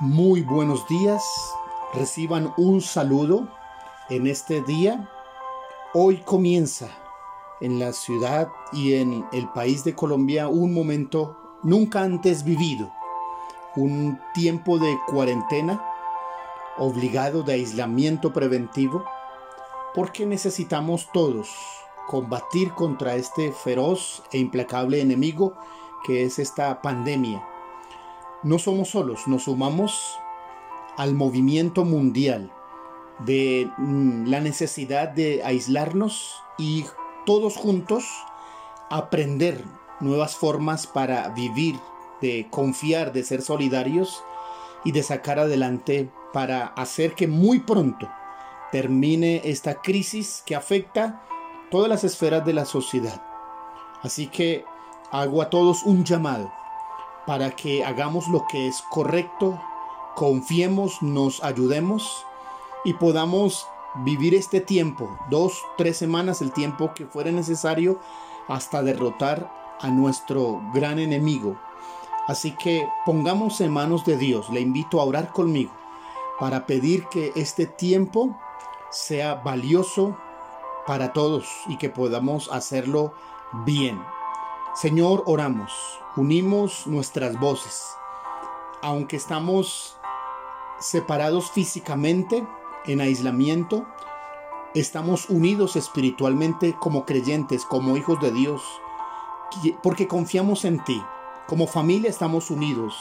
Muy buenos días, reciban un saludo en este día. Hoy comienza en la ciudad y en el país de Colombia un momento nunca antes vivido, un tiempo de cuarentena obligado de aislamiento preventivo, porque necesitamos todos combatir contra este feroz e implacable enemigo que es esta pandemia no somos solos, nos sumamos al movimiento mundial de mm, la necesidad de aislarnos y todos juntos aprender nuevas formas para vivir, de confiar, de ser solidarios y de sacar adelante para hacer que muy pronto termine esta crisis que afecta todas las esferas de la sociedad. Así que hago a todos un llamado para que hagamos lo que es correcto, confiemos, nos ayudemos y podamos vivir este tiempo, dos, tres semanas, el tiempo que fuera necesario hasta derrotar a nuestro gran enemigo. Así que pongamos en manos de Dios, le invito a orar conmigo para pedir que este tiempo sea valioso para todos y que podamos hacerlo bien. Señor, oramos, unimos nuestras voces. Aunque estamos separados físicamente, en aislamiento, estamos unidos espiritualmente como creyentes, como hijos de Dios, porque confiamos en ti. Como familia estamos unidos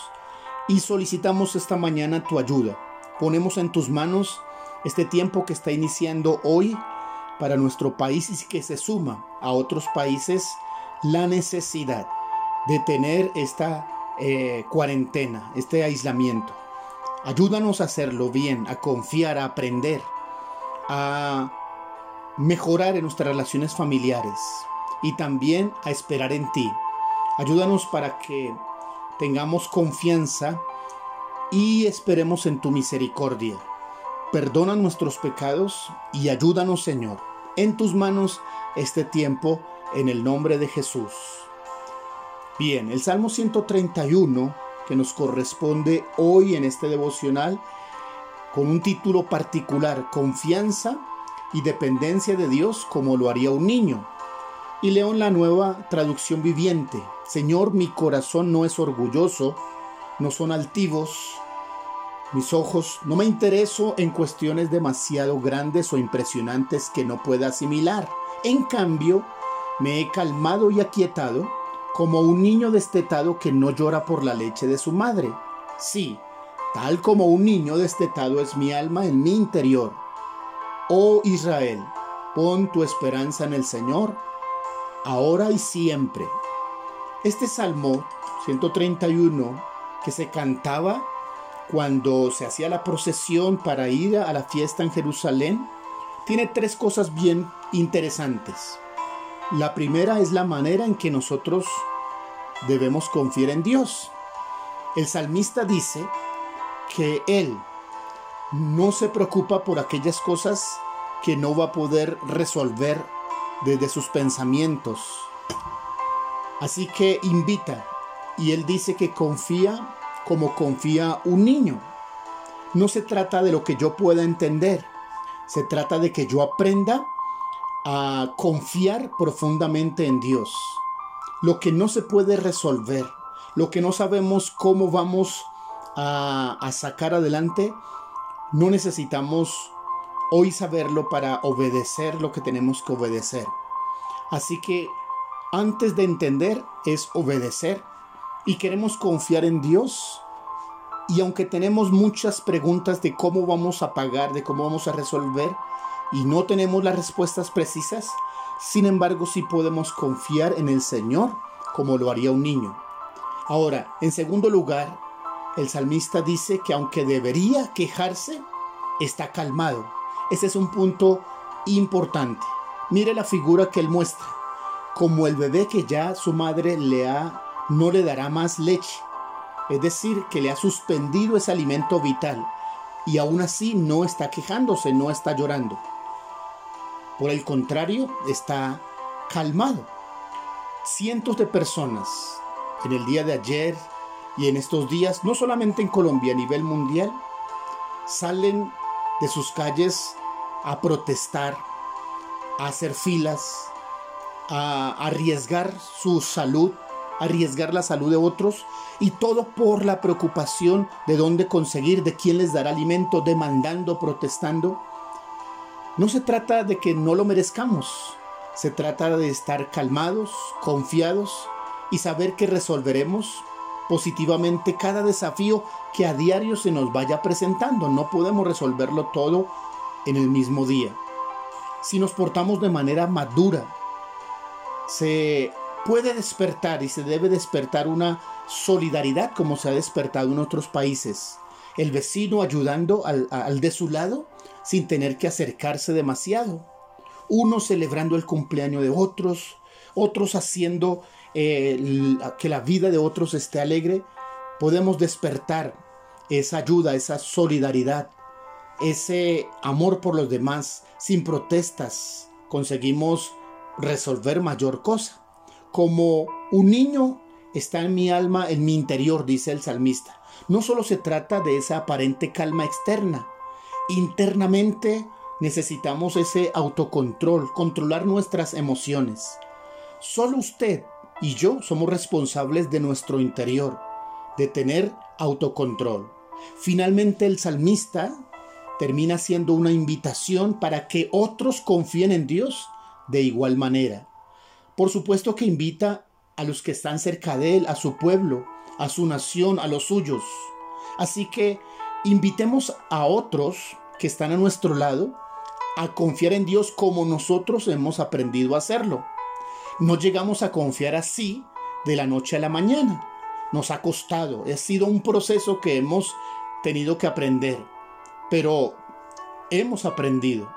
y solicitamos esta mañana tu ayuda. Ponemos en tus manos este tiempo que está iniciando hoy para nuestro país y que se suma a otros países la necesidad de tener esta eh, cuarentena, este aislamiento. Ayúdanos a hacerlo bien, a confiar, a aprender, a mejorar en nuestras relaciones familiares y también a esperar en ti. Ayúdanos para que tengamos confianza y esperemos en tu misericordia. Perdona nuestros pecados y ayúdanos, Señor. En tus manos este tiempo en el nombre de Jesús. Bien, el Salmo 131 que nos corresponde hoy en este devocional con un título particular, Confianza y dependencia de Dios como lo haría un niño. Y leo en la nueva traducción viviente, Señor, mi corazón no es orgulloso, no son altivos, mis ojos no me intereso en cuestiones demasiado grandes o impresionantes que no pueda asimilar. En cambio, me he calmado y aquietado como un niño destetado que no llora por la leche de su madre. Sí, tal como un niño destetado es mi alma en mi interior. Oh Israel, pon tu esperanza en el Señor, ahora y siempre. Este Salmo 131 que se cantaba cuando se hacía la procesión para ir a la fiesta en Jerusalén, tiene tres cosas bien interesantes. La primera es la manera en que nosotros debemos confiar en Dios. El salmista dice que él no se preocupa por aquellas cosas que no va a poder resolver desde sus pensamientos. Así que invita y él dice que confía como confía un niño. No se trata de lo que yo pueda entender, se trata de que yo aprenda a confiar profundamente en Dios. Lo que no se puede resolver, lo que no sabemos cómo vamos a, sacar adelante, no necesitamos hoy saberlo para obedecer lo que tenemos que obedecer. Así que antes de entender es obedecer y queremos confiar en Dios. Y aunque tenemos muchas preguntas de cómo vamos a pagar, de cómo vamos a resolver, y no tenemos las respuestas precisas, sin embargo sí podemos confiar en el Señor como lo haría un niño. Ahora, en segundo lugar, el salmista dice que aunque debería quejarse, está calmado. Ese es un punto importante. Mire la figura que él muestra, como el bebé que ya su madre le ha no le dará más leche. Es decir, que le ha suspendido ese alimento vital y aún así no está quejándose, no está llorando. Por el contrario, está calmado. Cientos de personas en el día de ayer Y en estos días, no solamente en Colombia, a nivel mundial, salen de sus calles a protestar, a hacer filas, a arriesgar su salud, arriesgar la salud de otros y todo por la preocupación de dónde conseguir, de quién les dará alimento, demandando, protestando. No se trata de que no lo merezcamos, se trata de estar calmados, confiados y saber que resolveremos positivamente cada desafío que a diario se nos vaya presentando. No podemos resolverlo todo en el mismo día. Si nos portamos de manera madura, se puede despertar y se debe despertar una solidaridad como se ha despertado en otros países. El vecino ayudando al, de su lado sin tener que acercarse demasiado. Uno celebrando el cumpleaños de otros, otros haciendo eh, que la vida de otros esté alegre. Podemos despertar esa ayuda, esa solidaridad, ese amor por los demás sin protestas. Conseguimos resolver mayor cosa. Como un niño está en mi alma, en mi interior, dice el salmista. No solo se trata de esa aparente calma externa. Internamente necesitamos ese autocontrol, controlar nuestras emociones. Solo usted y yo somos responsables de nuestro interior, de tener autocontrol. Finalmente el salmista termina siendo una invitación para que otros confíen en Dios de igual manera. Por supuesto que invita a los que están cerca de él, a su pueblo, a su nación, a los suyos. Así que invitemos a otros que están a nuestro lado a confiar en Dios como nosotros hemos aprendido a hacerlo. No llegamos a confiar así de la noche a la mañana. Nos ha costado, ha sido un proceso que hemos tenido que aprender, pero hemos aprendido.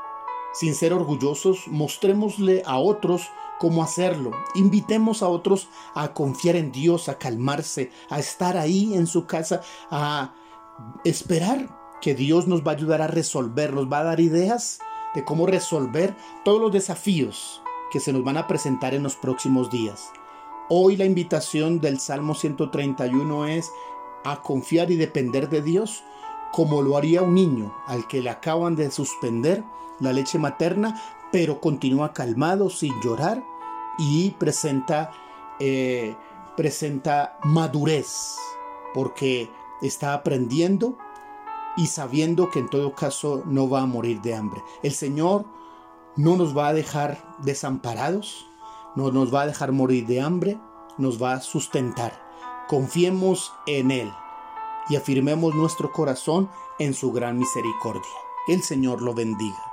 Sin ser orgullosos, mostrémosle a otros cómo hacerlo. Invitemos a otros a confiar en Dios, a calmarse, a estar ahí en su casa, a esperar que Dios nos va a ayudar a resolver, nos va a dar ideas de cómo resolver todos los desafíos que se nos van a presentar en los próximos días. Hoy la invitación del Salmo 131 es a confiar y depender de Dios como lo haría un niño al que le acaban de suspender la leche materna, pero continúa calmado, sin llorar y presenta, eh, presenta madurez, porque está aprendiendo y sabiendo que en todo caso no va a morir de hambre. El Señor no nos va a dejar desamparados, no nos va a dejar morir de hambre, nos va a sustentar. Confiemos en Él y afirmemos nuestro corazón en su gran misericordia. Que el Señor lo bendiga.